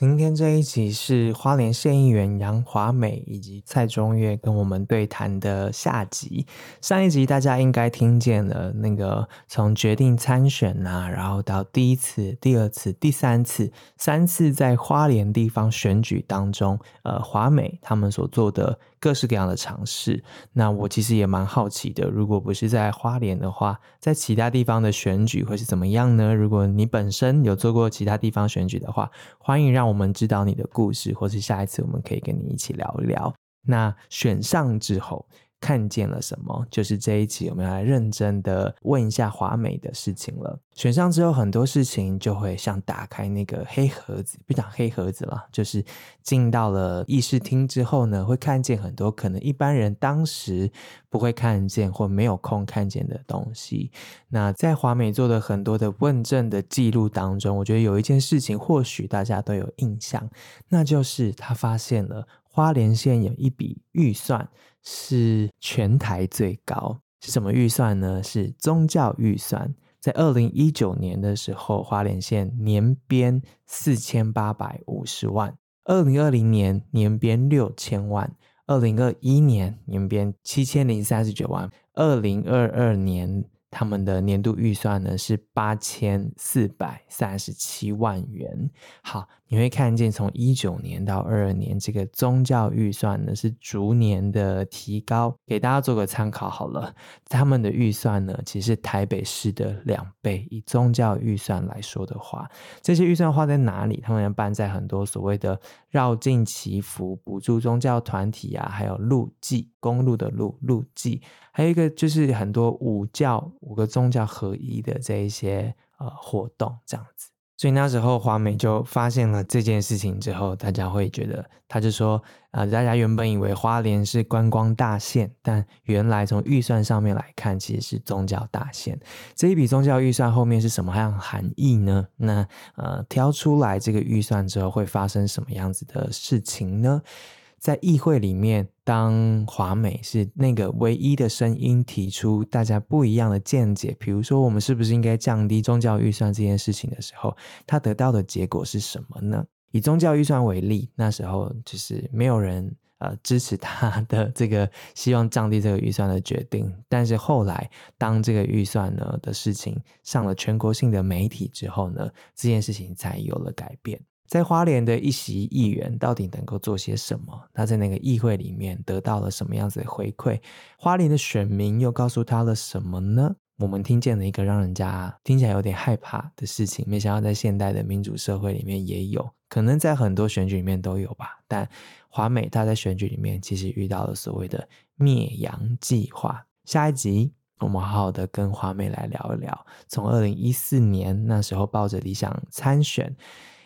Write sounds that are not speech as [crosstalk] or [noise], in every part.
今天这一集是花莲县议员杨华美以及蔡中岳跟我们对谈的下集。上一集大家应该听见了，那个从决定参选啊，然后到第一次、第二次、第三次、三次在花莲地方选举当中，呃，华美他们所做的。各式各样的尝试，那我其实也蛮好奇的。如果不是在花莲的话，在其他地方的选举会是怎么样呢？如果你本身有做过其他地方选举的话，欢迎让我们知道你的故事，或是下一次我们可以跟你一起聊一聊。那选上之后。看见了什么？就是这一集我们要来认真的问一下华美的事情了。选上之后，很多事情就会像打开那个黑盒子，不讲黑盒子了，就是进到了议事厅之后呢，会看见很多可能一般人当时不会看见或没有空看见的东西。那在华美做的很多的问政的记录当中，我觉得有一件事情或许大家都有印象，那就是他发现了花莲县有一笔预算。是全台最高，是什么预算呢？是宗教预算，在二零一九年的时候，花莲县年编四千八百五十万，二零二零年年编六千万，二零二一年年编七千零三十九万，二零二二年。他们的年度预算呢是八千四百三十七万元。好，你会看见从一九年到二二年，这个宗教预算呢是逐年的提高，给大家做个参考好了。他们的预算呢，其实是台北市的两倍。以宗教预算来说的话，这些预算花在哪里？他们要办在很多所谓的绕境祈福、补助宗教团体啊，还有路祭，公路的路路祭。还有一个就是很多五教五个宗教合一的这一些呃活动这样子，所以那时候华美就发现了这件事情之后，大家会觉得，他就说啊、大家原本以为花莲是观光大县，但原来从预算上面来看，其实是宗教大县。这一笔宗教预算后面是什么样含义呢？那呃，挑出来这个预算之后会发生什么样子的事情呢？在议会里面，当华美是那个唯一的声音，提出大家不一样的见解，比如说我们是不是应该降低宗教预算这件事情的时候，他得到的结果是什么呢？以宗教预算为例，那时候就是没有人呃支持他的这个希望降低这个预算的决定，但是后来当这个预算呢的事情上了全国性的媒体之后呢，这件事情才有了改变。在花莲的一席议员到底能够做些什么？他在那个议会里面得到了什么样子的回馈？花莲的选民又告诉他了什么呢？我们听见了一个让人家听起来有点害怕的事情，没想到在现代的民主社会里面也有，可能在很多选举里面都有吧。但华美他在选举里面其实遇到了所谓的灭洋计划。下一集我们好好的跟华美来聊一聊，从二零一四年那时候抱着理想参选。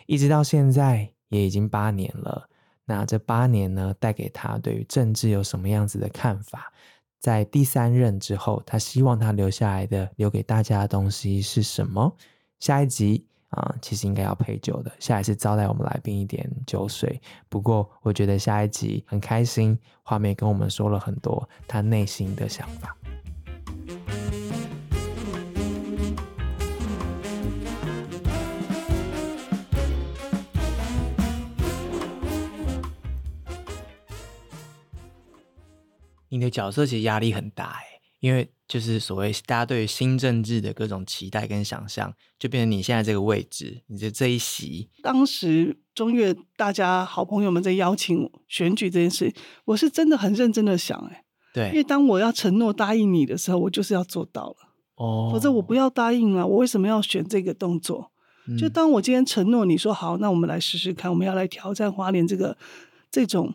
一直到现在也已经八年了，那这八年呢，带给他对于政治有什么样子的看法？在第三任之后，他希望他留下来的、留给大家的东西是什么？下一集啊，其实应该要配酒的，下一次招待我们来宾一点酒水。不过我觉得下一集很开心，画面跟我们说了很多他内心的想法。你的角色其实压力很大哎，因为就是所谓大家对于新政治的各种期待跟想象，就变成你现在这个位置，你的这一席。当时中越大家好朋友们在邀请选举这件事，我是真的很认真的想哎，对，因为当我要承诺答应你的时候，我就是要做到了哦，否则我不要答应了，我为什么要选这个动作？嗯、就当我今天承诺你说好，那我们来试试看，我们要来挑战花莲这个这种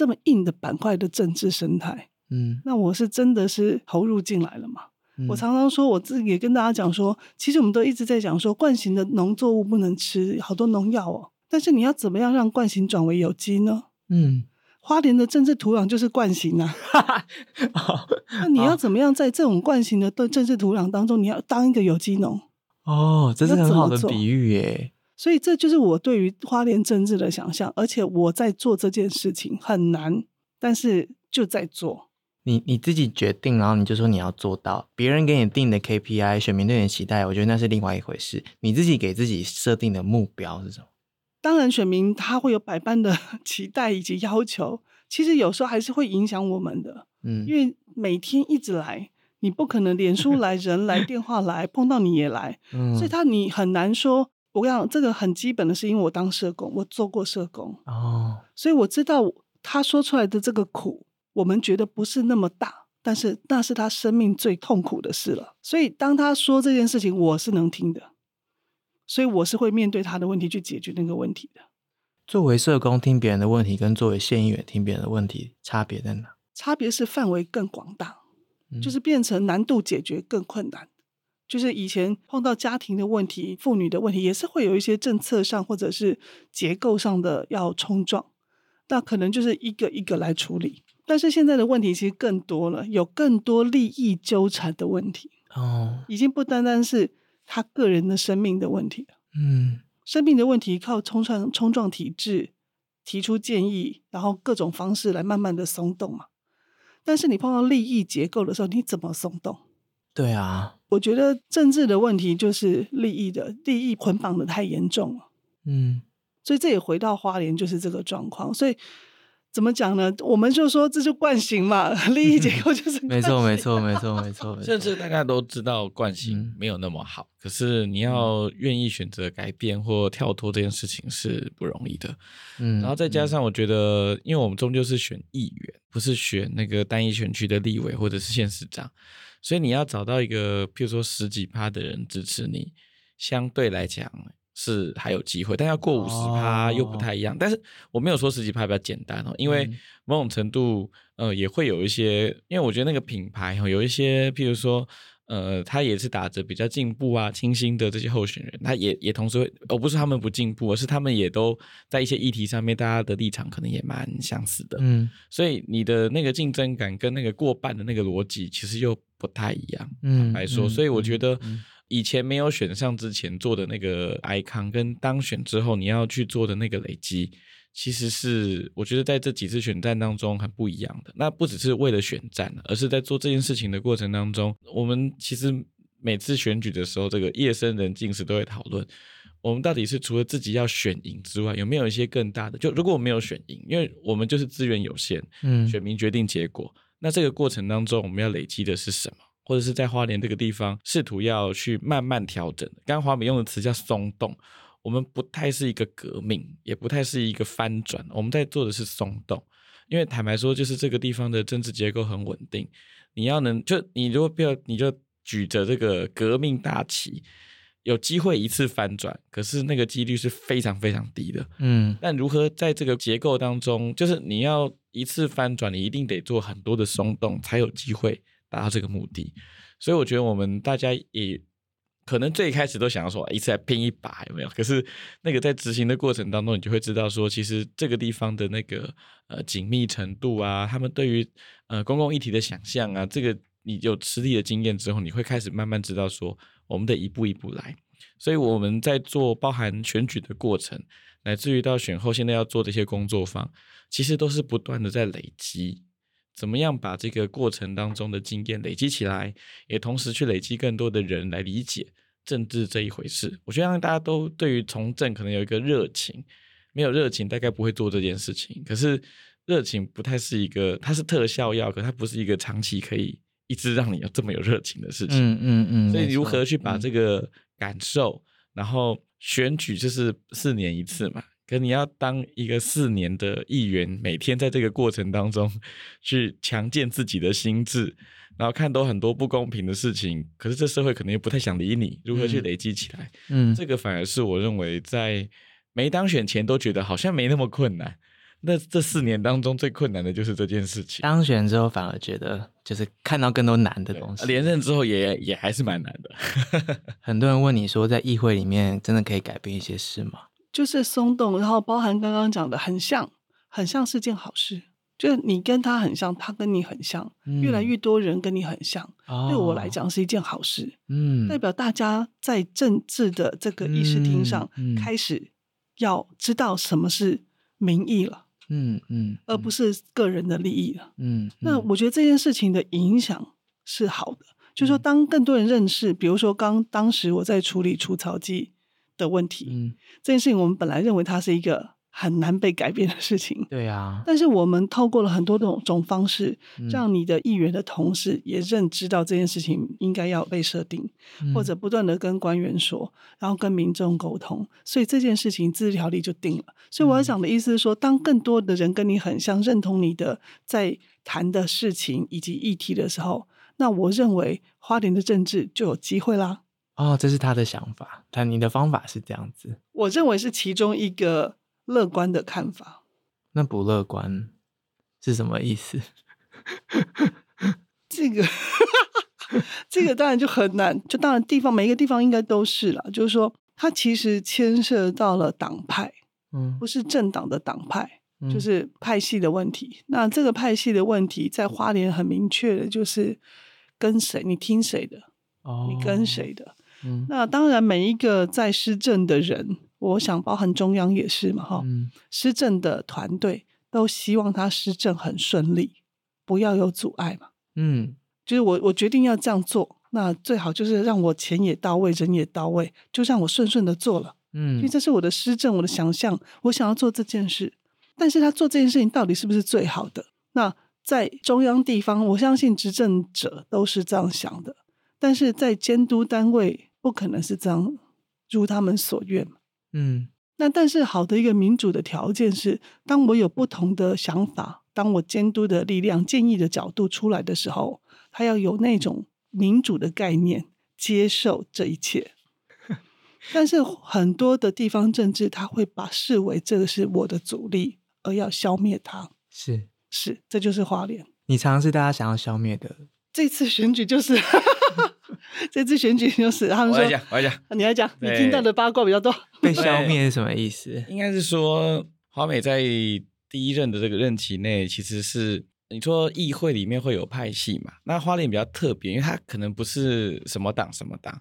这么硬的板块的政治生态。嗯，那我是真的是投入进来了嘛？嗯、我常常说，我自己也跟大家讲说，其实我们都一直在讲说，惯行的农作物不能吃，好多农药哦。但是你要怎么样让惯行转为有机呢？嗯，花莲的政治土壤就是惯行啊。那你要怎么样在这种惯行的政治土壤当中，你要当一个有机农？哦，这是很好的比喻耶。所以这就是我对于花莲政治的想象，而且我在做这件事情很难，但是就在做。你你自己决定，然后你就说你要做到，别人给你定的 KPI，选民对你的期待，我觉得那是另外一回事。你自己给自己设定的目标是什么？当然，选民他会有百般的 [laughs] 期待以及要求，其实有时候还是会影响我们的。嗯，因为每天一直来，你不可能脸书来、人来、[laughs] 电话来，碰到你也来，嗯，所以他你很难说。我跟你讲，这个很基本的是，因为我当社工，我做过社工哦，所以我知道他说出来的这个苦，我们觉得不是那么大，但是那是他生命最痛苦的事了。所以当他说这件事情，我是能听的，所以我是会面对他的问题去解决那个问题的。作为社工听别人的问题，跟作为县议员听别人的问题，差别在哪？差别是范围更广大，嗯，就是变成难度解决更困难。就是以前碰到家庭的问题、妇女的问题，也是会有一些政策上或者是结构上的要冲撞，那可能就是一个一个来处理。但是现在的问题其实更多了，有更多利益纠缠的问题哦，已经不单单是他个人的生命的问题了。嗯，生命的问题靠冲撞冲撞体制，提出建议，然后各种方式来慢慢的松动嘛。但是你碰到利益结构的时候，你怎么松动？对啊。我觉得政治的问题就是利益的利益捆绑的太严重了，嗯，所以这也回到花莲就是这个状况。所以怎么讲呢？我们就说这就惯性嘛，利益结构就是没错，没错，没错，没错。甚至大家都知道惯性没有那么好，嗯，可是你要愿意选择改变或跳脱这件事情是不容易的。嗯，然后再加上我觉得，因为我们终究是选议员，不是选那个单一选区的立委或者是县市长。所以你要找到一个，譬如说十几趴的人支持你，相对来讲是还有机会，但要过五十趴又不太一样。哦。但是我没有说十几趴比较简单哦，因为某种程度，呃，也会有一些，因为我觉得那个品牌哈，有一些譬如说。呃，他也是打着比较进步啊、清新的这些候选人，他也也同时会，哦不是他们不进步，而是他们也都在一些议题上面，大家的立场可能也蛮相似的。嗯，所以你的那个竞争感跟那个过半的那个逻辑，其实又不太一样。嗯，来说，所以我觉得以前没有选上之前做的那个 icon，跟当选之后你要去做的那个累积。其实是我觉得在这几次选战当中很不一样的。那不只是为了选战，而是在做这件事情的过程当中，我们其实每次选举的时候，这个夜深人静时都会讨论，我们到底是除了自己要选赢之外，有没有一些更大的？就如果我没有选赢，因为我们就是资源有限，嗯，选民决定结果。那这个过程当中，我们要累积的是什么？或者是在花莲这个地方，试图要去慢慢调整。刚刚华美用的词叫松动。我们不太是一个革命，也不太是一个翻转，我们在做的是松动。因为坦白说，就是这个地方的政治结构很稳定。你要能就你如果不要，你就举着这个革命大旗，有机会一次翻转，可是那个几率是非常非常低的。嗯，但如何在这个结构当中，就是你要一次翻转，你一定得做很多的松动，才有机会达到这个目的。所以我觉得我们大家也。可能最开始都想要说一次来拼一把有没有？可是那个在执行的过程当中，你就会知道说，其实这个地方的那个呃紧密程度啊，他们对于呃公共议题的想象啊，这个你有实力的经验之后，你会开始慢慢知道说，我们得一步一步来。所以我们在做包含选举的过程，乃至于到选后现在要做这些工作坊，其实都是不断的在累积。怎么样把这个过程当中的经验累积起来，也同时去累积更多的人来理解政治这一回事。我觉得让大家都对于从政可能有一个热情，没有热情大概不会做这件事情。可是热情不太是一个，它是特效药，可它不是一个长期可以一直让你有这么有热情的事情。嗯嗯嗯。所以如何去把这个感受，然后选举就是四年一次嘛。可你要当一个四年的议员，每天在这个过程当中去强健自己的心智，然后看到很多不公平的事情，可是这社会可能又不太想理你，如何去累积起来？嗯，这个反而是我认为在没当选前都觉得好像没那么困难，那这四年当中最困难的就是这件事情。当选之后反而觉得就是看到更多难的东西，连任之后也也还是蛮难的。[laughs] 很多人问你说，在议会里面真的可以改变一些事吗？就是松动，然后包含刚刚讲的，很像，很像是件好事。就是你跟他很像，他跟你很像，嗯、越来越多人跟你很像，哦、对我来讲是一件好事。嗯，代表大家在政治的这个议事厅上开始要知道什么是民意了。嗯嗯，嗯而不是个人的利益了。嗯，嗯那我觉得这件事情的影响是好的，嗯、就是说当更多人认识，比如说刚当时我在处理除草剂的问题，嗯，这件事情我们本来认为它是一个。很难被改变的事情，对啊。但是我们透过了很多种种方式，让你的议员的同事也认知到这件事情应该要被设定，嗯、或者不断的跟官员说，然后跟民众沟通，所以这件事情自治条例就定了。所以我要讲的意思是说，当更多的人跟你很像，认同你的在谈的事情以及议题的时候，那我认为花莲的政治就有机会啦。哦，这是他的想法，但你的方法是这样子。我认为是其中一个。乐观的看法，那不乐观是什么意思？[laughs] 这个，[laughs] 这个当然就很难。就当然地方每一个地方应该都是了，就是说它其实牵涉到了党派，嗯，不是政党的党派，嗯、就是派系的问题。那这个派系的问题在花莲很明确的，就是跟谁，你听谁的，哦，你跟谁的。嗯，那当然每一个在施政的人。我想，包含中央也是嘛，哈、嗯，施政的团队都希望他施政很顺利，不要有阻碍嘛。嗯，就是我我决定要这样做，那最好就是让我钱也到位，人也到位，就让我顺顺的做了。嗯，因为这是我的施政，我的想象，我想要做这件事。但是他做这件事情到底是不是最好的？那在中央地方，我相信执政者都是这样想的，但是在监督单位不可能是这样如他们所愿嘛。嗯，那但是好的一个民主的条件是，当我有不同的想法，当我监督的力量、建议的角度出来的时候，他要有那种民主的概念，接受这一切。[laughs] 但是很多的地方政治，他会把视为这个是我的阻力，而要消灭它。是是，这就是花莲。你常常是大家想要消灭的。这次选举就是。[laughs] [laughs] 这次选举就是他们说，我来讲，我来讲，你来讲，你听到的八卦比较多。[laughs] 被消灭是什么意思？应该是说，华美在第一任的这个任期内，其实是你说议会里面会有派系嘛？那花莲比较特别，因为它可能不是什么党什么党。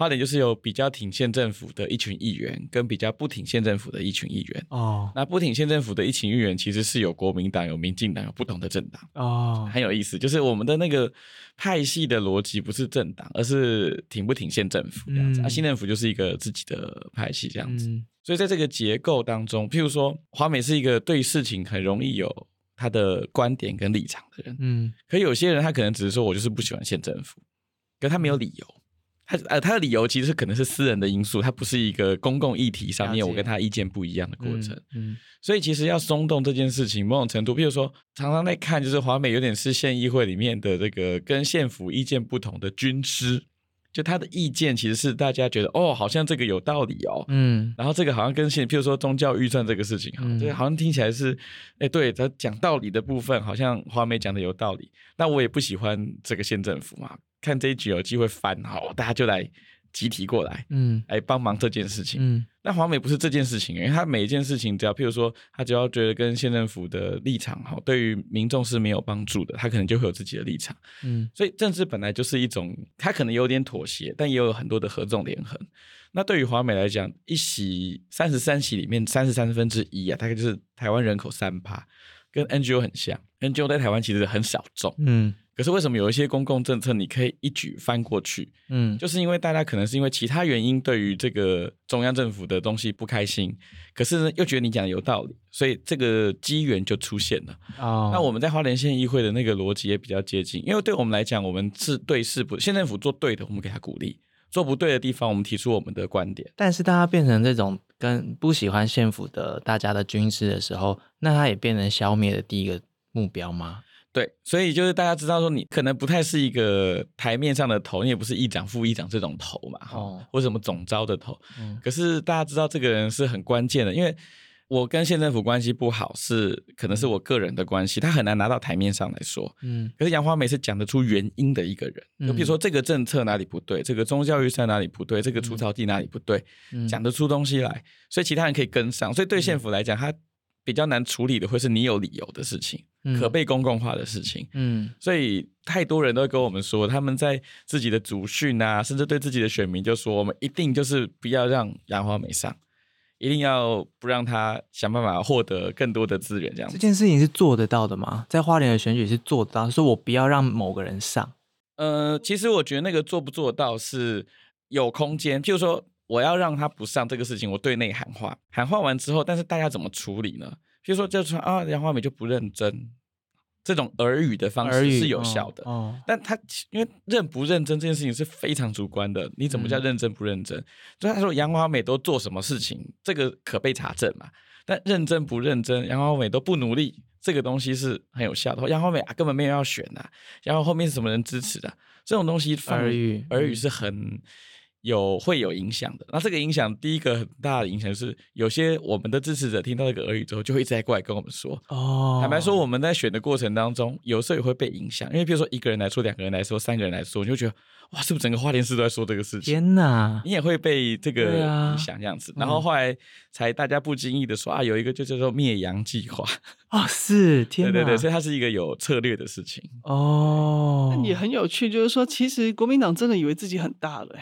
花莲就是有比较挺县政府的一群议员，跟比较不挺县政府的一群议员。哦，那不挺县政府的一群议员，其实是有国民党、有民进党、有不同的政党。哦，很有意思，就是我们的那个派系的逻辑不是政党，而是挺不挺县政府这样子。嗯、啊，县政府就是一个自己的派系这样子。嗯、所以在这个结构当中，譬如说华美是一个对事情很容易有他的观点跟立场的人。嗯，可有些人他可能只是说我就是不喜欢县政府，可他没有理由。他呃，他的理由其实可能是私人的因素，他不是一个公共议题上面我跟他意见不一样的过程。嗯，嗯，所以其实要松动这件事情，某种程度，比如说常常在看，就是华美有点是县议会里面的这个跟县府意见不同的军师，就他的意见其实是大家觉得哦，好像这个有道理哦，嗯，然后这个好像跟县，譬如说宗教预算这个事情哈，这个、嗯、好像听起来是，哎，对他讲道理的部分，好像华美讲的有道理，那我也不喜欢这个县政府嘛。看这一局有机会翻好，大家就来集体过来，嗯，来帮忙这件事情。嗯，那华美不是这件事情，因为他每一件事情，只要譬如说，他只要觉得跟县政府的立场好，对于民众是没有帮助的，他可能就会有自己的立场。嗯，所以政治本来就是一种，他可能有点妥协，但也有很多的合纵连横。那对于华美来讲，一席三十三席里面三十三分之一啊，大概就是台湾人口三趴，跟 NGO 很像。NGO 在台湾其实很小众。嗯。可是为什么有一些公共政策你可以一举翻过去？嗯，就是因为大家可能是因为其他原因对于这个中央政府的东西不开心，可是呢又觉得你讲的有道理，所以这个机缘就出现了。哦，那我们在花莲县议会的那个逻辑也比较接近，因为对我们来讲，我们是对事不县政府做对的，我们给他鼓励；做不对的地方，我们提出我们的观点。但是大家变成这种跟不喜欢县府的大家的军师的时候，那他也变成消灭的第一个目标吗？对，所以就是大家知道说，你可能不太是一个台面上的头，你也不是议长、副议长这种头嘛，哈、哦，或什么总招的头。嗯、可是大家知道这个人是很关键的，因为我跟县政府关系不好，是可能是我个人的关系，他很难拿到台面上来说。嗯，可是杨花梅是讲得出原因的一个人，就比如说这个政策哪里不对，这个宗教预算哪里不对，这个除草地哪里不对，讲得出东西来，所以其他人可以跟上。所以对县府来讲，他。比较难处理的会是你有理由的事情，嗯、可被公共化的事情。嗯，所以太多人都会跟我们说，他们在自己的祖训啊，甚至对自己的选民就说，我们一定就是不要让杨花美上，一定要不让他想办法获得更多的资源。这样，这件事情是做得到的吗？在花莲的选举是做得到，说我不要让某个人上。呃，其实我觉得那个做不做到是有空间，譬如说。我要让他不上这个事情，我对内喊话，喊话完之后，但是大家怎么处理呢？比如说，就说啊，杨华美就不认真，这种耳语的方式是有效的。哦哦、但他因为认不认真这件事情是非常主观的，你怎么叫认真不认真？嗯、所以他说杨华美都做什么事情，这个可被查证嘛？但认真不认真，杨华美都不努力，这个东西是很有效的。杨华美啊，根本没有要选啊，然后后面是什么人支持的？这种东西耳语耳语是很。有会有影响的，那这个影响第一个很大的影响是，有些我们的支持者听到这个耳语之后，就会一直在过来跟我们说。哦，坦白说，我们在选的过程当中，有时候也会被影响，因为比如说一个人来说，两个人来说，三个人来说，你就觉得哇，是不是整个花莲市都在说这个事情？天哪，你也会被这个影响这样子。啊、然后后来才大家不经意的说啊，有一个就叫做灭杨计划。哦，是，[laughs] 天哪，对对对，所以它是一个有策略的事情。哦，那也很有趣，就是说，其实国民党真的以为自己很大了。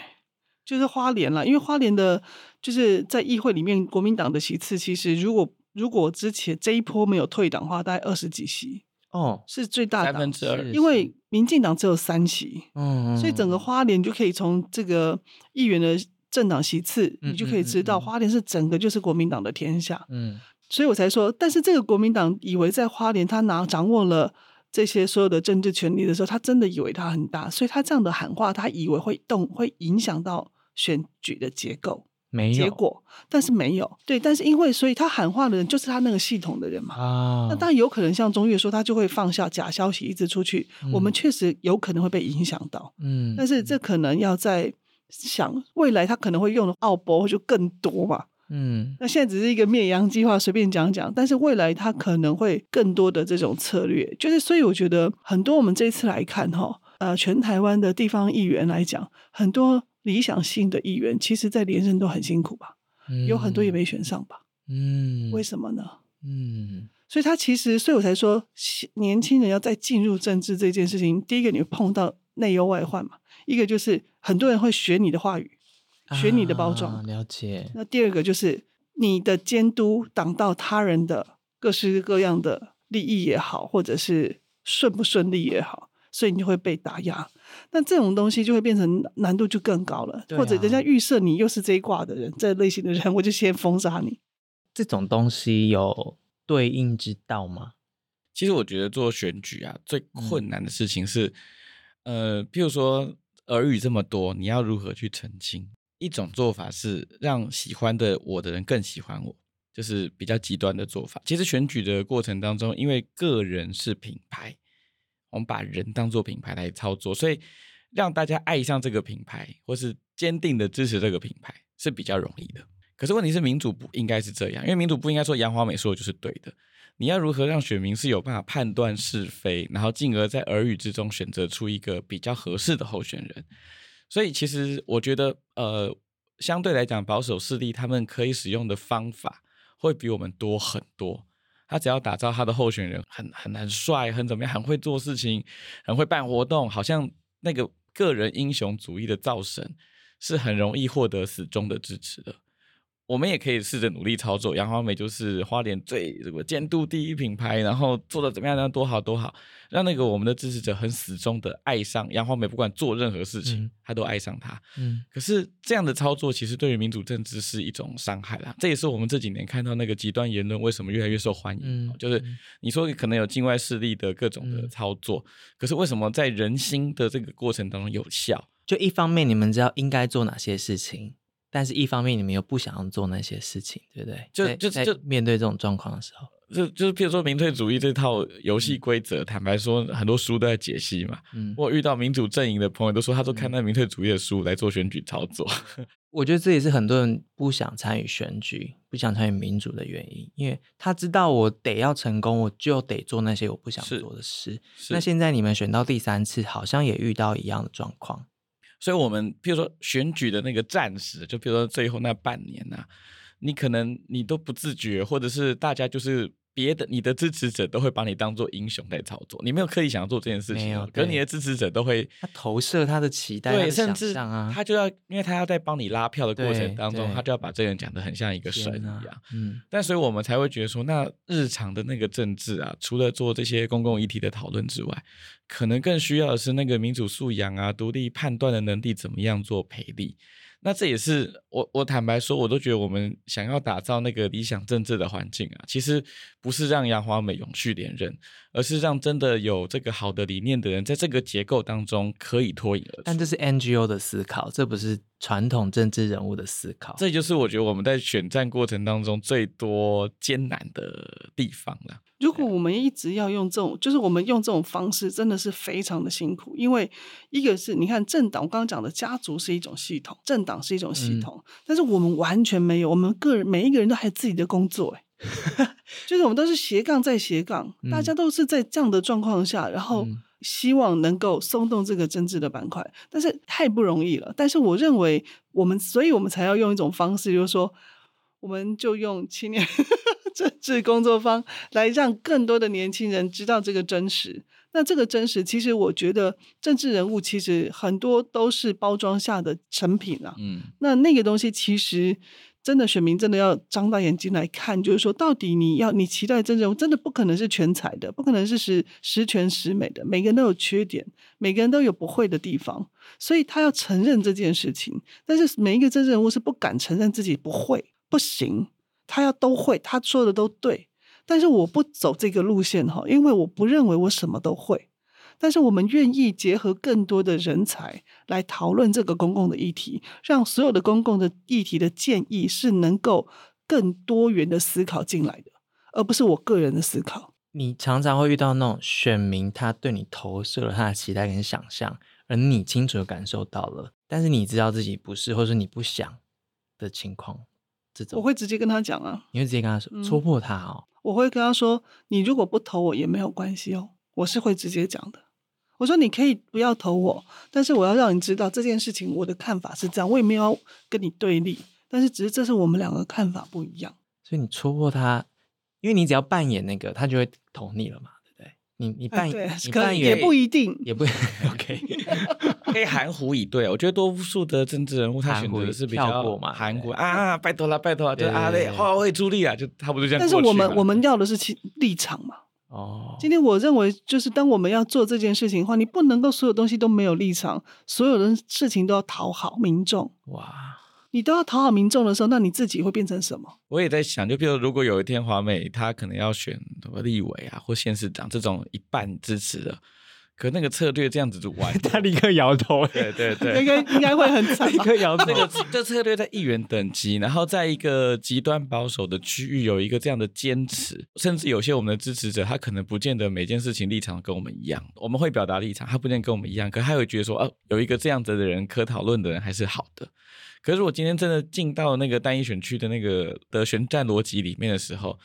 就是花莲了，因为花莲的，就是在议会里面，国民党的席次其实如果如果之前这一波没有退党的话，大概二十几席哦，是最大的三分之二。因为民进党只有三席，嗯，所以整个花莲就可以从这个议员的政党席次，你就可以知道花莲是整个就是国民党的天下，嗯，所以我才说，但是这个国民党以为在花莲他拿掌握了这些所有的政治权利的时候，他真的以为他很大，所以他这样的喊话，他以为会动，会影响到。选举的结构没有结果，但是没有对，但是因为所以他喊话的人就是他那个系统的人嘛。啊，那当然有可能像中越说，他就会放下假消息一直出去，嗯、我们确实有可能会被影响到。嗯，但是这可能要在想未来他可能会用的奥博就更多嘛。嗯，那现在只是一个灭洋计划，随便讲讲，但是未来他可能会更多的这种策略，就是所以我觉得很多我们这一次来看哈，呃，全台湾的地方议员来讲，很多。理想性的议员，其实，在连任都很辛苦吧？嗯、有很多也没选上吧？嗯，为什么呢？嗯，所以他其实，所以我才说，年轻人要再进入政治这件事情，第一个你会碰到内忧外患嘛，一个就是很多人会学你的话语，学你的包装，啊、了解。那第二个就是你的监督挡到他人的各式各样的利益也好，或者是顺不顺利也好，所以你就会被打压。那这种东西就会变成难度就更高了，啊、或者人家预设你又是这一卦的人，这类型的人，我就先封杀你。这种东西有对应之道吗？其实我觉得做选举啊，最困难的事情是，嗯、呃，譬如说耳语这么多，你要如何去澄清？一种做法是让喜欢的我的人更喜欢我，就是比较极端的做法。其实选举的过程当中，因为个人是品牌。我们把人当做品牌来操作，所以让大家爱上这个品牌，或是坚定的支持这个品牌是比较容易的。可是问题是，民主不应该是这样，因为民主不应该说杨华美说的就是对的。你要如何让选民是有办法判断是非，然后进而在耳语之中选择出一个比较合适的候选人？所以其实我觉得，呃，相对来讲，保守势力他们可以使用的方法会比我们多很多。他只要打造他的候选人很很很帅，很怎么样，很会做事情，很会办活动，好像那个个人英雄主义的造神是很容易获得死忠的支持的。我们也可以试着努力操作，杨华美就是花莲最这个监督第一品牌，然后做的怎么样呢？多好多好，让那个我们的支持者很死忠的爱上杨华美，不管做任何事情，嗯、他都爱上他。嗯，可是这样的操作其实对于民主政治是一种伤害啦。这也是我们这几年看到那个极端言论为什么越来越受欢迎，嗯、就是你说可能有境外势力的各种的操作，嗯、可是为什么在人心的这个过程当中有效？就一方面你们知道应该做哪些事情。但是，一方面你们又不想要做那些事情，对不对？就就就面对这种状况的时候，就就是譬如说民粹主义这套游戏规则，嗯、坦白说，很多书都在解析嘛。嗯，我遇到民主阵营的朋友都说，他都看那民粹主义的书来做选举操作。[laughs] 我觉得这也是很多人不想参与选举、不想参与民主的原因，因为他知道我得要成功，我就得做那些我不想做的事。那现在你们选到第三次，好像也遇到一样的状况。所以，我们比如说选举的那个战时，就比如说最后那半年呐、你可能你都不自觉，或者是大家就是。别的你的支持者都会把你当做英雄在操作，你没有刻意想要做这件事情，有可是你的支持者都会他投射他的期待，对，甚至他就要，因为他要在帮你拉票的过程当中，他就要把这个人讲得很像一个神一样，嗯，但所以我们才会觉得说，那日常的那个政治啊，除了做这些公共议题的讨论之外，可能更需要的是那个民主素养啊，独立判断的能力，怎么样做培力。那这也是我我坦白说，我都觉得我们想要打造那个理想政治的环境啊，其实不是让杨华美永续连任，而是让真的有这个好的理念的人，在这个结构当中可以脱颖而出。但这是 NGO 的思考，这不是传统政治人物的思考。这就是我觉得我们在选战过程当中最多艰难的地方了。如果我们一直要用这种，就是我们用这种方式，真的是非常的辛苦。因为一个是你看政党，我刚刚讲的家族是一种系统，政党是一种系统，嗯、但是我们完全没有，我们个人每一个人都还有自己的工作，哎，[laughs] 就是我们都是斜杠在斜杠，嗯、大家都是在这样的状况下，然后希望能够松动这个政治的板块，但是太不容易了。但是我认为我们，所以我们才要用一种方式，就是说，我们就用青年。政治工作坊来让更多的年轻人知道这个真实。那这个真实，其实我觉得政治人物其实很多都是包装下的成品啊。嗯，那那个东西其实真的选民真的要张大眼睛来看，就是说到底你要你期待政治人物真的不可能是全才的，不可能是十十全十美的，每个人都有缺点，每个人都有不会的地方，所以他要承认这件事情。但是每一个政治人物是不敢承认自己不会，不行。他要都会，他说的都对，但是我不走这个路线哈，因为我不认为我什么都会。但是我们愿意结合更多的人才来讨论这个公共的议题，让所有的公共的议题的建议是能够更多元的思考进来的，而不是我个人的思考。你常常会遇到那种选民，他对你投射了他的期待跟想象，而你清楚的感受到了，但是你知道自己不是，或是你不想的情况。我会直接跟他讲啊，你会直接跟他说，戳破他哦。我会跟他说，你如果不投我也没有关系哦，我是会直接讲的。我说你可以不要投我，但是我要让你知道这件事情我的看法是这样，我也没有要跟你对立，但是只是这是我们两个看法不一样。所以你戳破他，因为你只要扮演那个，他就会投你了嘛。你你扮演，你扮演也不一定，也不 [laughs] OK，[laughs] 可以含糊以对。我觉得多数的政治人物他选择的是比较含糊啊，拜托了，拜托了，就啊对，好，我也助力啊，就差不多这样。但是我们我们要的是立场嘛。哦，今天我认为就是当我们要做这件事情的话，你不能够所有东西都没有立场，所有的事情都要讨好民众。哇。你都要讨好民众的时候，那你自己会变成什么？我也在想，就比如如果有一天华美他可能要选什么立委啊或县市长这种一半支持的，可那个策略这样子就完，[laughs] 他立刻摇头。对对对，应该应该会很惨，[laughs] 立刻摇头。这个这策略在议员等级，然后在一个极端保守的区域有一个这样的坚持，甚至有些我们的支持者，他可能不见得每件事情立场跟我们一样，我们会表达立场，他不见得跟我们一样，可他会觉得说，哦，有一个这样子的人可讨论的人还是好的。可是，我今天真的进到那个单一选区的那个的选战逻辑里面的时候，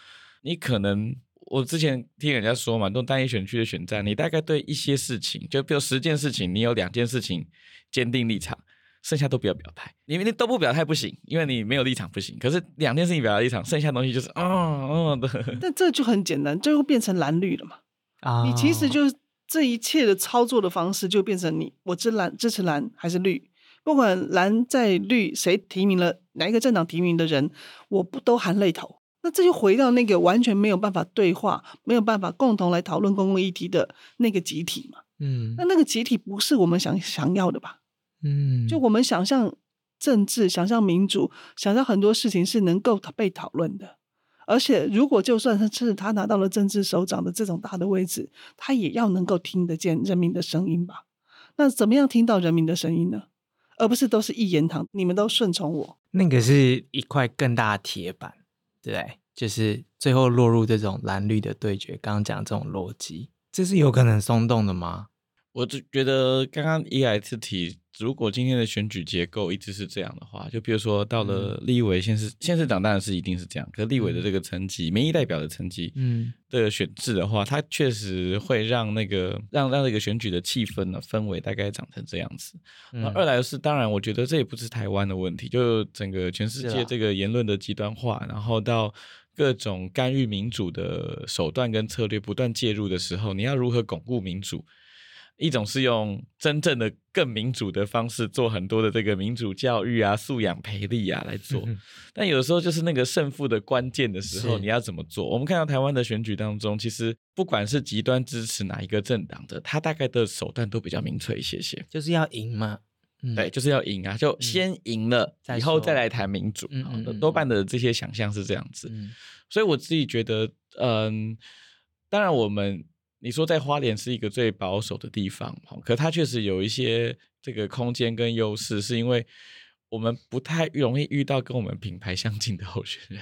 你可能我之前听人家说嘛，这种单一选区的选战，你大概对一些事情，就比如十件事情，你有两件事情坚定立场，剩下都不要表态，因为你都不表态不行，因为你没有立场不行。可是两件事情表达立场，剩下的东西就是哦哦的。但这就很简单，最后变成蓝绿了嘛。啊，你其实就是这一切的操作的方式，就变成你我支蓝支持蓝还是绿。不管蓝在绿，谁提名了哪一个政党提名的人，我不都含泪投。那这就回到那个完全没有办法对话、没有办法共同来讨论公共议题的那个集体嘛。嗯，那那个集体不是我们想想要的吧？嗯，就我们想象政治、想象民主、想象很多事情是能够被讨论的。而且，如果就算是他拿到了政治首长的这种大的位置，他也要能够听得见人民的声音吧？那怎么样听到人民的声音呢？而不是都是一言堂，你们都顺从我。那个是一块更大的铁板，对？就是最后落入这种蓝绿的对决。刚刚讲这种逻辑，这是有可能松动的吗？我就觉得刚刚 EX 提如果今天的选举结构一直是这样的话，就比如说到了立委、县市、县市长当然是一定是这样，可是立委的这个层级、民意代表的层级，嗯，的选制的话，它确实会让那个让让那个选举的气氛呢氛围大概长成这样子。那二来是，当然我觉得这也不是台湾的问题，就整个全世界这个言论的极端化，然后到。各种干预民主的手段跟策略不断介入的时候，你要如何巩固民主？一种是用真正的更民主的方式做很多的这个民主教育啊、素养培力啊来做，但有的时候就是那个胜负的关键的时候，你要怎么做？我们看到台湾的选举当中，其实不管是极端支持哪一个政党的，他大概的手段都比较明确一些些，就是要赢嘛。嗯、对，就是要赢啊！就先赢了，嗯、以后再来谈民主。好的，多半的这些想象是这样子。嗯、所以我自己觉得，嗯，当然我们你说在花莲是一个最保守的地方，可它确实有一些这个空间跟优势，是因为我们不太容易遇到跟我们品牌相近的候选人，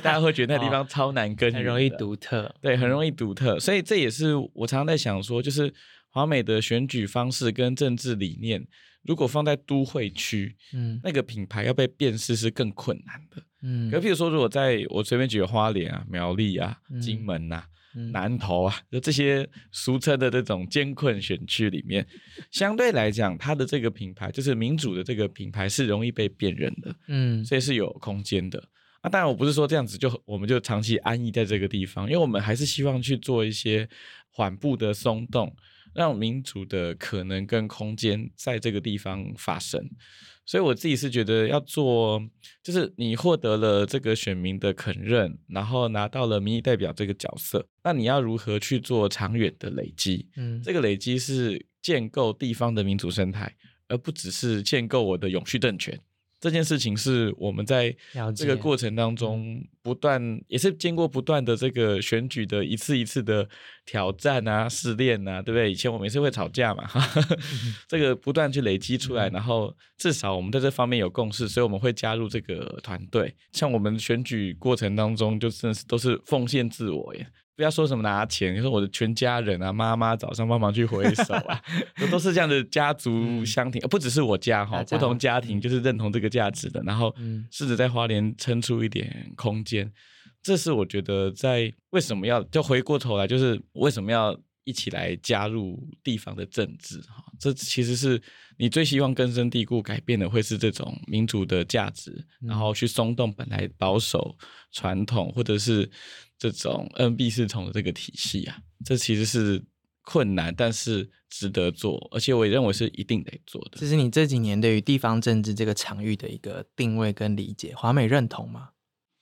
大家会觉得那地方超难跟，很容易独特。对，很容易独特。所以这也是我常常在想说，就是华美的选举方式跟政治理念。如果放在都会区，嗯，那个品牌要被辨识是更困难的，嗯。可譬如说，如果在我随便举个花莲啊、苗栗啊、金门呐、啊、嗯、南投啊，就这些俗称的这种艰困选区里面，[laughs] 相对来讲，它的这个品牌就是民主的这个品牌是容易被辨认的，嗯，所以是有空间的。啊，当然我不是说这样子就我们就长期安逸在这个地方，因为我们还是希望去做一些缓步的松动。让民主的可能跟空间在这个地方发生，所以我自己是觉得要做，就是你获得了这个选民的肯认，然后拿到了民意代表这个角色，那你要如何去做长远的累积？嗯，这个累积是建构地方的民主生态，而不只是建构我的永续政权。这件事情是我们在这个过程当中不断，也是经过不断的这个选举的一次一次的挑战啊、试炼啊，对不对？以前我们也是会吵架嘛，[laughs] 这个不断去累积出来，然后至少我们在这方面有共识，所以我们会加入这个团队。像我们选举过程当中，就真的是都是奉献自我耶。不要说什么拿钱，就是我的全家人啊，妈妈早上帮忙去回收啊，都 [laughs] 都是这样的家族相挺，不只是我家哈，不同家庭就是认同这个价值的，然后试着在花莲撑出一点空间，这是我觉得在为什么要就回过头来，就是为什么要一起来加入地方的政治哈，这其实是你最希望根深蒂固改变的，会是这种民主的价值，然后去松动本来保守传统或者是。这种 NB 系统的这个体系啊，这其实是困难，但是值得做，而且我也认为是一定得做的。这是你这几年对于地方政治这个场域的一个定位跟理解，华美认同吗？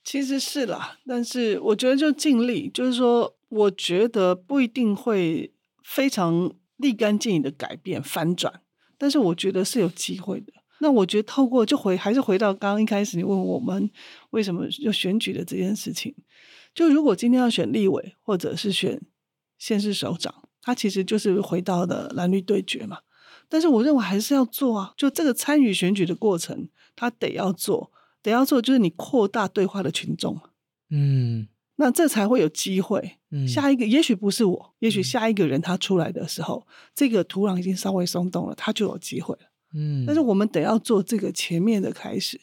其实是啦，但是我觉得就尽力，就是说，我觉得不一定会非常立竿见影的改变反转，但是我觉得是有机会的。那我觉得透过就回还是回到刚刚一开始你问我们为什么要选举的这件事情。就如果今天要选立委，或者是选县市首长，他其实就是回到了蓝绿对决嘛。但是我认为还是要做啊，就这个参与选举的过程，他得要做，得要做，就是你扩大对话的群众，嗯，那这才会有机会。嗯，下一个也许不是我，也许下一个人他出来的时候，嗯，这个土壤已经稍微松动了，他就有机会了。嗯，但是我们得要做这个前面的开始。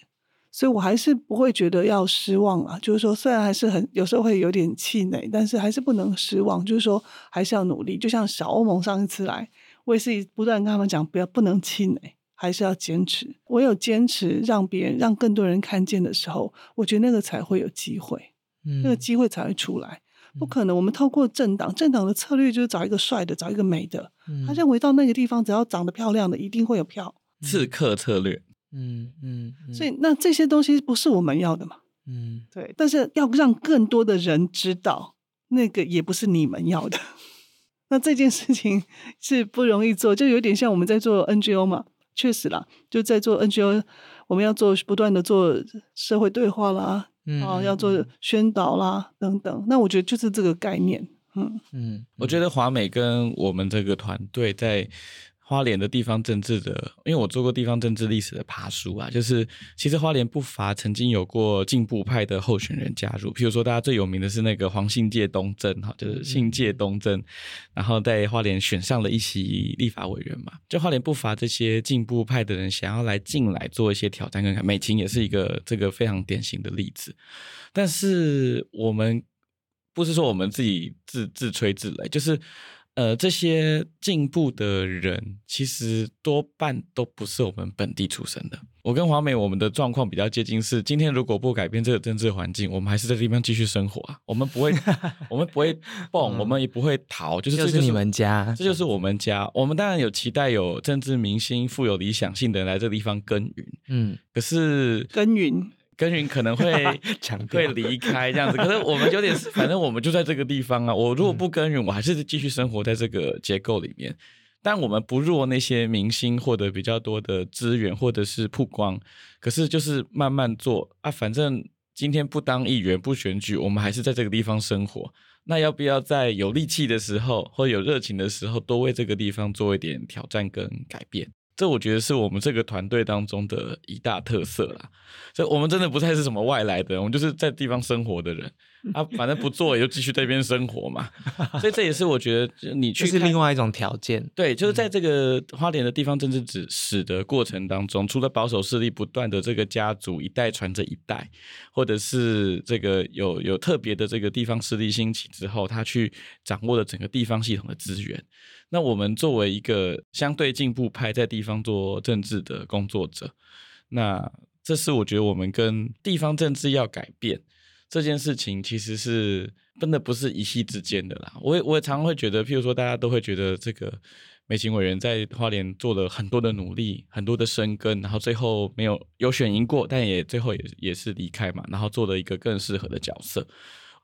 所以我还是不会觉得要失望啊，就是说，虽然还是很有时候会有点气馁，但是还是不能失望，就是说还是要努力。就像小欧盟上一次来，我也是不断跟他们讲，不要不能气馁，还是要坚持。我有坚持，让别人让更多人看见的时候，我觉得那个才会有机会，嗯，那个机会才会出来。不可能，我们透过政党，政党的策略就是找一个帅的，找一个美的，嗯，他认为到那个地方，只要长得漂亮的，一定会有票。刺客策略。嗯嗯，嗯，所以那这些东西不是我们要的嘛？嗯，对。但是要让更多的人知道，那个也不是你们要的。[laughs] 那这件事情是不容易做，就有点像我们在做 NGO 嘛。确实啦，就在做 NGO，我们要做不断的做社会对话啦，嗯，啊，要做宣导啦等等。那我觉得就是这个概念。嗯嗯，我觉得华美跟我们这个团队在。花莲的地方政治的，因为我做过地方政治历史的爬书啊，就是其实花莲不乏曾经有过进步派的候选人加入，譬如说大家最有名的是那个黄信介东征哈，就是信介东征，然后在花莲选上了一席立法委员嘛，就花莲不乏这些进步派的人想要来进来做一些挑战跟看，美琴也是一个这个非常典型的例子，但是我们不是说我们自己自自吹自擂，就是。呃，这些进步的人其实多半都不是我们本地出生的。我跟华美，我们的状况比较接近，是今天如果不改变这个政治环境，我们还是在这地方继续生活啊。我们不会，[laughs] 我们不会蹦，我们也不会逃，就是这就是你们家，这就是我们家。我们当然有期待有政治明星、富有理想性的人来这个地方耕耘，嗯，可是耕耘。耕耘可能会 [laughs] 会离开这样子，可是我们有点，[laughs] 反正我们就在这个地方啊。我如果不耕耘，我还是继续生活在这个结构里面。但我们不弱那些明星获得比较多的资源或者是曝光，可是就是慢慢做啊。反正今天不当议员不选举，我们还是在这个地方生活。那要不要在有力气的时候或有热情的时候，多为这个地方做一点挑战跟改变？这我觉得是我们这个团队当中的一大特色啦，这我们真的不太是什么外来的，我们就是在地方生活的人。[laughs] 啊，反正不做也就继续在这边生活嘛。所以这也是我觉得你去是另外一种条件，对，就是在这个花莲的地方政治史的过程当中，除了保守势力不断的这个家族一代传着一代，或者是这个有有特别的这个地方势力兴起之后，他去掌握了整个地方系统的资源。那我们作为一个相对进步派，在地方做政治的工作者，那这是我觉得我们跟地方政治要改变这件事情，其实是真的不是一夕之间的啦。我也我也常常会觉得，譬如说大家都会觉得这个美琴委员在花莲做了很多的努力，很多的深耕，然后最后没有有选赢过，但也最后也也是离开嘛，然后做了一个更适合的角色。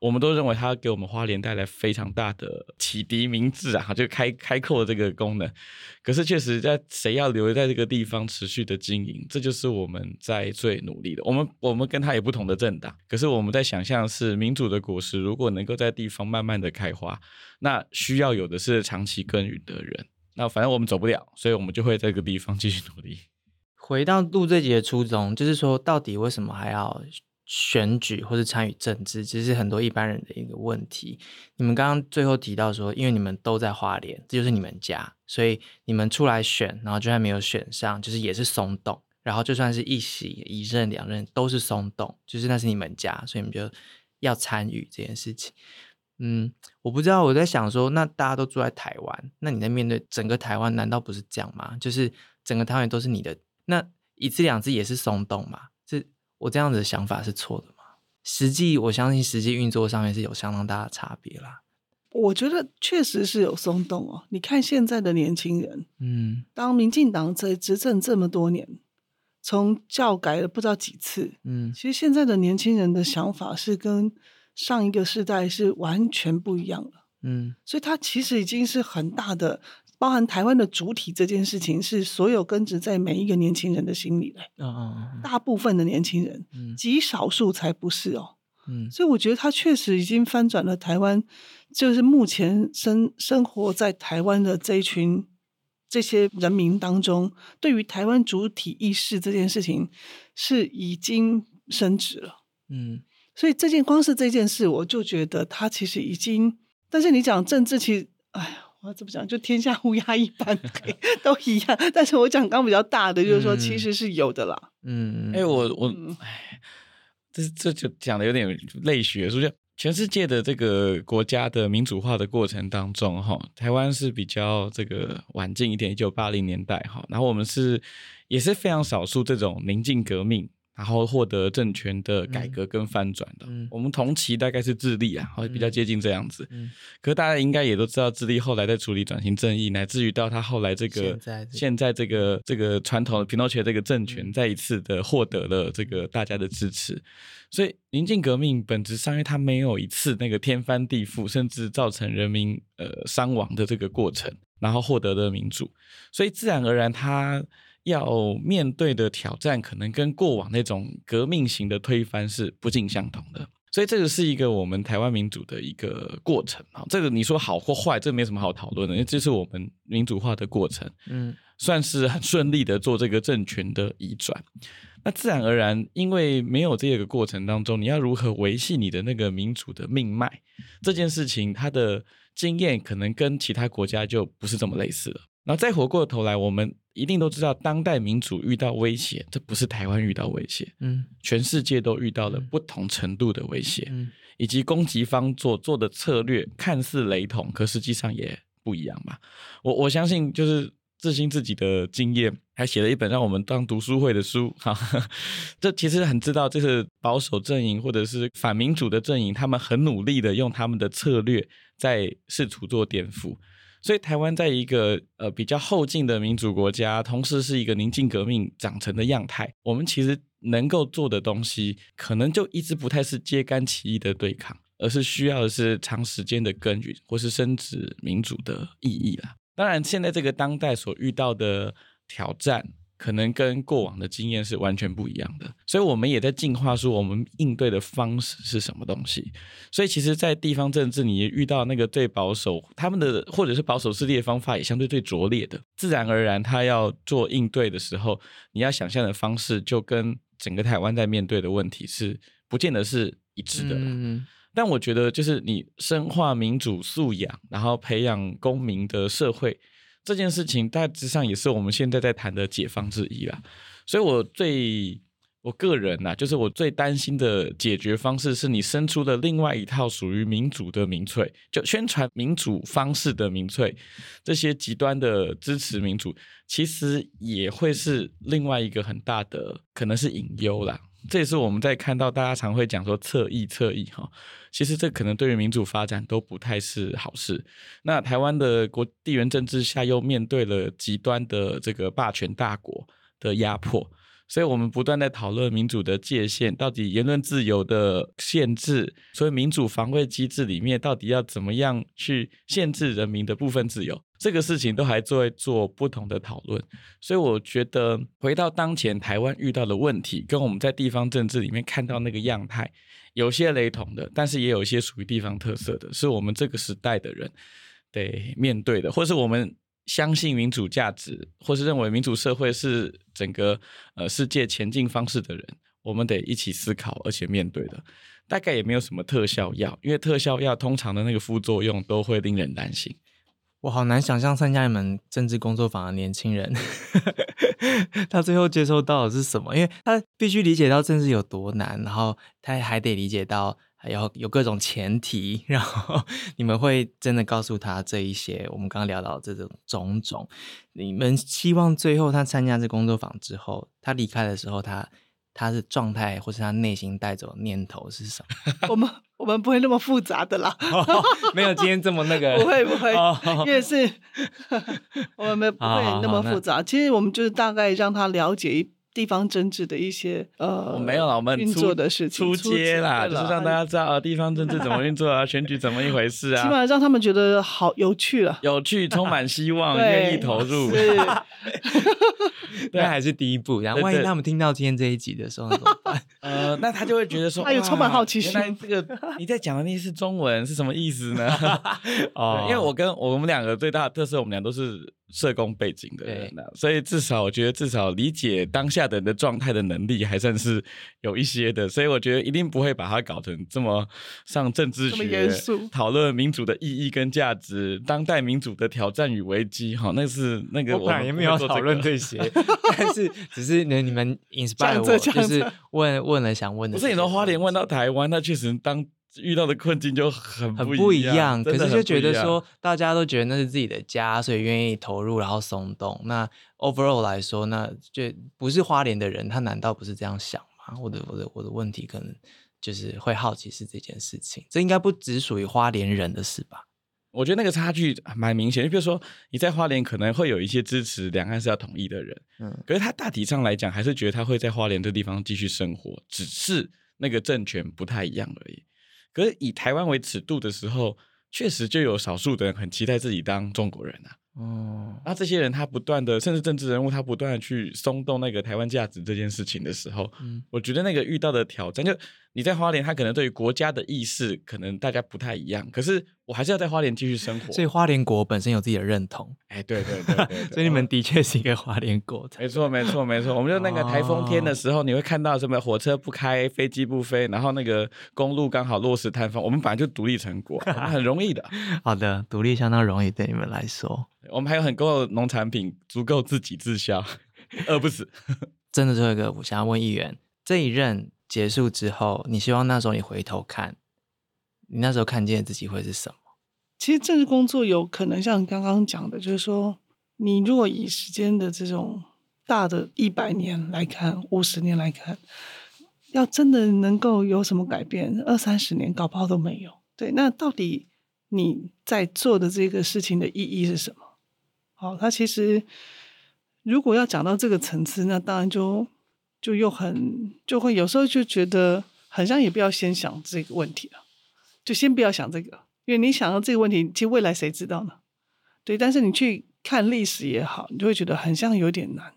我们都认为它给我们花莲带来非常大的启迪明智啊，[laughs] 就开开阔这个功能。可是确实，在谁要留在这个地方持续的经营，这就是我们在最努力的。我们我们跟他有不同的政党，可是我们在想象是民主的果实，如果能够在地方慢慢的开花，那需要有的是长期耕耘的人。那反正我们走不了，所以我们就会在这个地方继续努力。回到录这集的初衷，就是说，到底为什么还要？选举或者参与政治，其实是很多一般人的一个问题。你们刚刚最后提到说，因为你们都在花莲，这就是你们家，所以你们出来选，然后就算没有选上，就是也是松动。然后就算是一席一任两任都是松动，就是那是你们家，所以你们就要参与这件事情。嗯，我不知道，我在想说，那大家都住在台湾，那你在面对整个台湾，难道不是这样吗？就是整个台湾都是你的，那一次两次也是松动嘛？我这样子的想法是错的吗？实际我相信实际运作上面是有相当大的差别啦。我觉得确实是有松动哦。你看现在的年轻人，嗯，当民进党在执政这么多年，从教改了不知道几次，嗯，其实现在的年轻人的想法是跟上一个世代是完全不一样了，嗯，所以他其实已经是很大的。包含台湾的主体这件事情，是所有根植在每一个年轻人的心里的。大部分的年轻人，极少数才不是哦。所以我觉得他确实已经翻转了台湾，就是目前生生活在台湾的这一群这些人民当中，对于台湾主体意识这件事情是已经升值了。嗯，所以这件光是这件事，我就觉得他其实已经。但是你讲政治，其实，哎呀。我怎么讲？就天下乌鸦一般，[laughs] 都一样。但是我讲刚比较大的，就是说其实是有的啦。嗯，哎、欸，我我，哎，这这就讲的有点累学，是不是？全世界的这个国家的民主化的过程当中，哈，台湾是比较这个晚近一点，一九八零年代，哈，然后我们是也是非常少数这种宁静革命。然后获得政权的改革跟翻转的，我们同期大概是智利啊，会比较接近这样子。嗯嗯、可是大家应该也都知道，智利后来在处理转型正义，乃至于到他后来这个现在，现在这个这个传统的皮诺切这个政权，再一次的获得了这个大家的支持。所以宁静革命本质上，因为它没有一次那个天翻地覆，甚至造成人民呃伤亡的这个过程，然后获得的民主，所以自然而然它。要面对的挑战，可能跟过往那种革命型的推翻是不尽相同的。所以这个是一个我们台湾民主的一个过程啊。这个你说好或坏，这个没什么好讨论的，因为这是我们民主化的过程。嗯，算是很顺利的做这个政权的移转。那自然而然，因为没有这个过程当中，你要如何维系你的那个民主的命脉？这件事情，它的经验可能跟其他国家就不是这么类似了。然后再回过头来，我们一定都知道，当代民主遇到威胁，这不是台湾遇到威胁，嗯，全世界都遇到了不同程度的威胁，嗯，以及攻击方做做的策略看似雷同，可实际上也不一样嘛。我我相信就是。自信自己的经验，还写了一本让我们当读书会的书，哈，这其实很知道，这是保守阵营或者是反民主的阵营，他们很努力的用他们的策略在试图做颠覆。所以台湾在一个呃比较后进的民主国家，同时是一个宁静革命长成的样态，我们其实能够做的东西，可能就一直不太是揭竿起义的对抗，而是需要的是长时间的耕耘，或是深植民主的意义啦。当然，现在这个当代所遇到的挑战，可能跟过往的经验是完全不一样的，所以我们也在进化，说我们应对的方式是什么东西。所以，其实，在地方政治，你遇到那个最保守，他们的或者是保守势力的方法，也相对最拙劣的，自然而然，他要做应对的时候，你要想象的方式，就跟整个台湾在面对的问题是不见得是一致的。嗯但我觉得，就是你深化民主素养，然后培养公民的社会这件事情，大致上也是我们现在在谈的解放之一啦。所以，我最我个人呐、啊，就是我最担心的解决方式，是你生出的另外一套属于民主的民粹，就宣传民主方式的民粹，这些极端的支持民主，其实也会是另外一个很大的可能是隐忧啦。这也是我们在看到大家常会讲说侧翼侧翼哈，其实这可能对于民主发展都不太是好事。那台湾的国地缘政治下又面对了极端的这个霸权大国的压迫。所以，我们不断在讨论民主的界限，到底言论自由的限制，所以民主防卫机制里面到底要怎么样去限制人民的部分自由，这个事情都还在做不同的讨论。所以，我觉得回到当前台湾遇到的问题，跟我们在地方政治里面看到那个样态有些雷同的，但是也有一些属于地方特色的，是我们这个时代的人得面对的，或是我们。相信民主价值，或是认为民主社会是整个呃世界前进方式的人，我们得一起思考，而且面对的，大概也没有什么特效药，因为特效药通常的那个副作用都会令人担心。我好难想象参加你们政治工作坊的年轻人，[laughs] 他最后接收到的是什么？因为他必须理解到政治有多难，然后他还得理解到。还有有各种前提，然后你们会真的告诉他这一些，我们刚刚聊到这种种种，你们希望最后他参加这工作坊之后，他离开的时候，他他的状态或是他内心带走的念头是什么？[laughs] 我们我们不会那么复杂的啦，哦、没有今天这么那个，[laughs] 不会不会，哦、因为是 [laughs] 我们不会那么复杂，好好好，其实我们就是大概让他了解一。地方政治的一些呃，我没有了，我们运作的事情，出街啦，就是让大家知道啊，地方政治怎么运作啊，[laughs] 选举怎么一回事啊，起码让他们觉得好有趣了，有趣，充满希望，[laughs] 愿意投入，是，[laughs] 那还是第一步。然后万一他们听到今天这一集的时候怎么办？呃，那他就会觉得说，哎呦充满好奇心。原来这个你在讲的那是中文是什么意思呢？哦，因为我跟我们两个最大的特色，我们俩都是。社工背景的人，所以至少我觉得至少理解当下的人的状态的能力还算是有一些的，所以我觉得一定不会把它搞成这么上政治学讨论民主的意义跟价值，当代民主的挑战与危机。哈，那是那个我本来也没有讨论这些，[laughs] 但是只是你们 inspire 我，就是问问了想问的。不是你从花莲问到台湾，那确实当。遇到的困境就很很不一样，可是就觉得说大家都觉得那是自己的家，所以愿意投入，然后松动。那 overall 来说，那就不是花莲的人，他难道不是这样想吗？我的我的我的问题可能就是会好奇是这件事情，这应该不只属于花莲人的事吧？我觉得那个差距蛮明显。就比如说你在花莲可能会有一些支持两岸是要统一的人，嗯，可是他大体上来讲还是觉得他会在花莲这地方继续生活，只是那个政权不太一样而已。可是以台湾为尺度的时候，确实就有少数的人很期待自己当中国人啊。哦，那这些人他不断的，甚至政治人物他不断的去松动那个台湾价值这件事情的时候，嗯，我觉得那个遇到的挑战，就你在花莲，他可能对于国家的意识可能大家不太一样，可是我还是要在花莲继续生活。所以花莲国本身有自己的认同，哎，对对对，对，对，[laughs] 所以你们的确是一个花莲国的。没错没错没错，我们就那个台风天的时候，你会看到什么火车不开，飞机不飞，然后那个公路刚好落石坍方，我们本来就独立成国，[laughs] 很容易的。好的，独立相当容易对你们来说。我们还有很多农产品，足够自给自销，[laughs] 饿不死。真的，最后一个，我想要问议员：这一任结束之后，你希望那时候你回头看，你那时候看见自己会是什么？其实政治工作有可能像刚刚讲的，就是说，你如果以时间的这种大的一百年来看，五十年来看，要真的能够有什么改变，二三十年搞不好都没有。对，那到底你在做的这个事情的意义是什么？好，它其实如果要讲到这个层次，那当然就就又很就会有时候就觉得，好像也不要先想这个问题了，就先不要想这个，因为你想到这个问题，其实未来谁知道呢？对，但是你去看历史也好，你就会觉得很像有点难。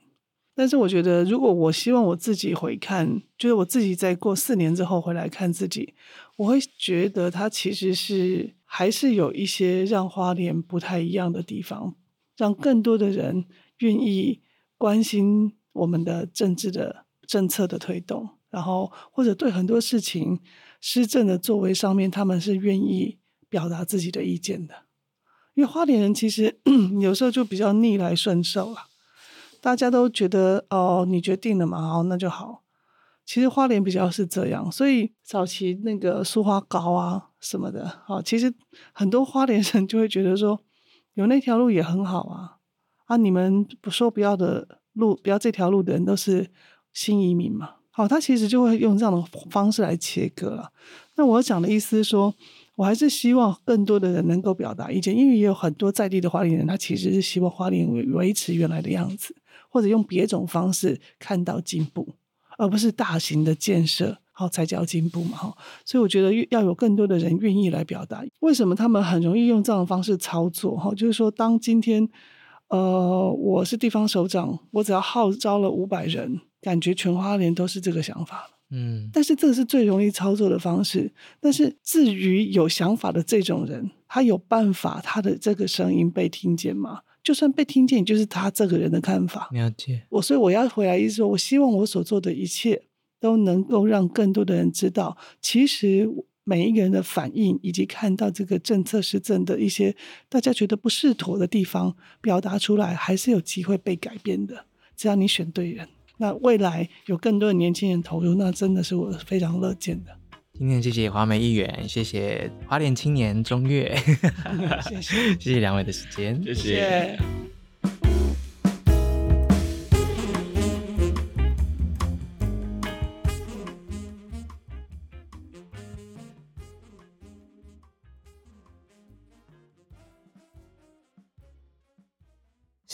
但是我觉得，如果我希望我自己回看，就是我自己在过四年之后回来看自己，我会觉得它其实是还是有一些让花莲不太一样的地方。让更多的人愿意关心我们的政治的政策的推动，然后或者对很多事情施政的作为上面，他们是愿意表达自己的意见的。因为花莲人其实 [clears throat] 有时候就比较逆来顺受了，大家都觉得哦，你决定了嘛，好，那就好。其实花莲比较是这样，所以早期那个苏花高啊什么的，哦，其实很多花莲人就会觉得说。有那条路也很好啊，啊！你们不说不要的路，不要这条路的人都是新移民嘛？好，他其实就会用这样的方式来切割了。那我讲的意思是说，我还是希望更多的人能够表达意见，因为也有很多在地的花莲人，他其实是希望花莲维维持原来的样子，或者用别种方式看到进步，而不是大型的建设。好，才叫进步嘛！哈，所以我觉得要有更多的人愿意来表达。为什么他们很容易用这样的方式操作？哈，就是说，当今天，呃，我是地方首长，我只要号召了五百人，感觉全花莲都是这个想法。嗯，但是这个是最容易操作的方式。但是至于有想法的这种人，他有办法他的这个声音被听见吗？就算被听见，就是他这个人的看法。了解。我所以我要回来意思说，我希望我所做的一切。都能够让更多的人知道，其实每一个人的反应，以及看到这个政策施政的一些大家觉得不适妥的地方，表达出来，还是有机会被改变的。只要你选对人，那未来有更多的年轻人投入，那真的是我非常乐见的。今天谢谢华美议员，谢谢花莲青年中岳，谢谢 [laughs] 谢谢两位的时间，谢谢。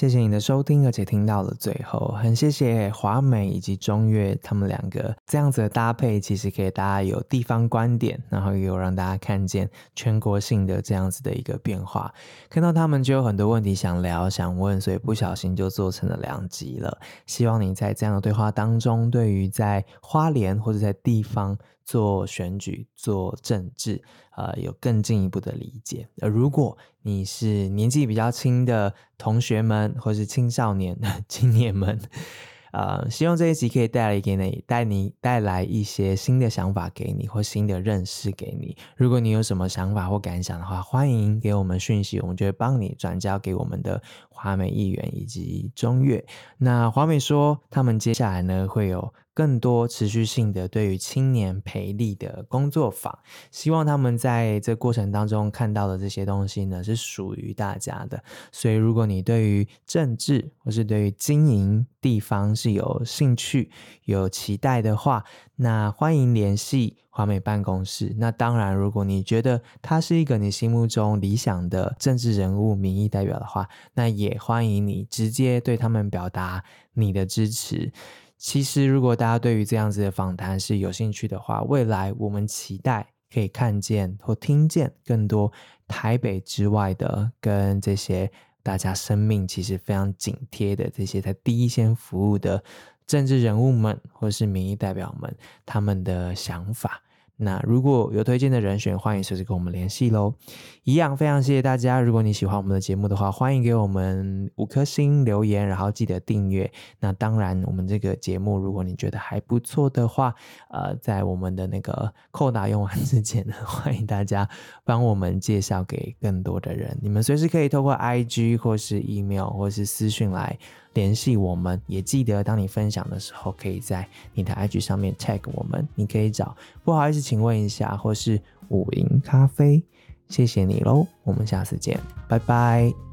谢谢你的收听，而且听到了最后，很谢谢华美以及中岳他们两个这样子的搭配，其实给大家有地方观点，然后也有让大家看见全国性的这样子的一个变化。看到他们就有很多问题想聊、想问，所以不小心就做成了两集了。希望你在这样的对话当中，对于在花莲或者在地方。做选举、做政治，呃，有更进一步的理解。而如果你是年纪比较轻的同学们，或是青少年、[laughs] 青年们，呃，希望这一集可以带来给你、带你带来一些新的想法给你，或新的认识给你。如果你有什么想法或感想的话，欢迎给我们讯息，我们就会帮你转交给我们的华美议员以及中岳。那华美说，他们接下来呢会有。更多持续性的对于青年培力的工作坊，希望他们在这过程当中看到的这些东西呢，是属于大家的。所以，如果你对于政治或是对于经营地方是有兴趣、有期待的话，那欢迎联系华美办公室。那当然，如果你觉得他是一个你心目中理想的政治人物、民意代表的话，那也欢迎你直接对他们表达你的支持。其实，如果大家对于这样子的访谈是有兴趣的话，未来我们期待可以看见或听见更多台北之外的跟这些大家生命其实非常紧贴的这些在第一线服务的政治人物们，或是民意代表们，他们的想法。那如果有推荐的人选，欢迎随时跟我们联系喽。一样非常谢谢大家，如果你喜欢我们的节目的话，欢迎给我们五颗星留言，然后记得订阅。那当然，我们这个节目如果你觉得还不错的话，呃，在我们的那个扣打用完之前呢，[laughs] 欢迎大家帮我们介绍给更多的人。你们随时可以透过 IG 或是 email 或是私讯来。联系我们，也记得当你分享的时候，可以在你的 IG 上面 tag 我们。你可以找不好意思，请问一下，或是五零咖啡，谢谢你喽。我们下次见，拜拜。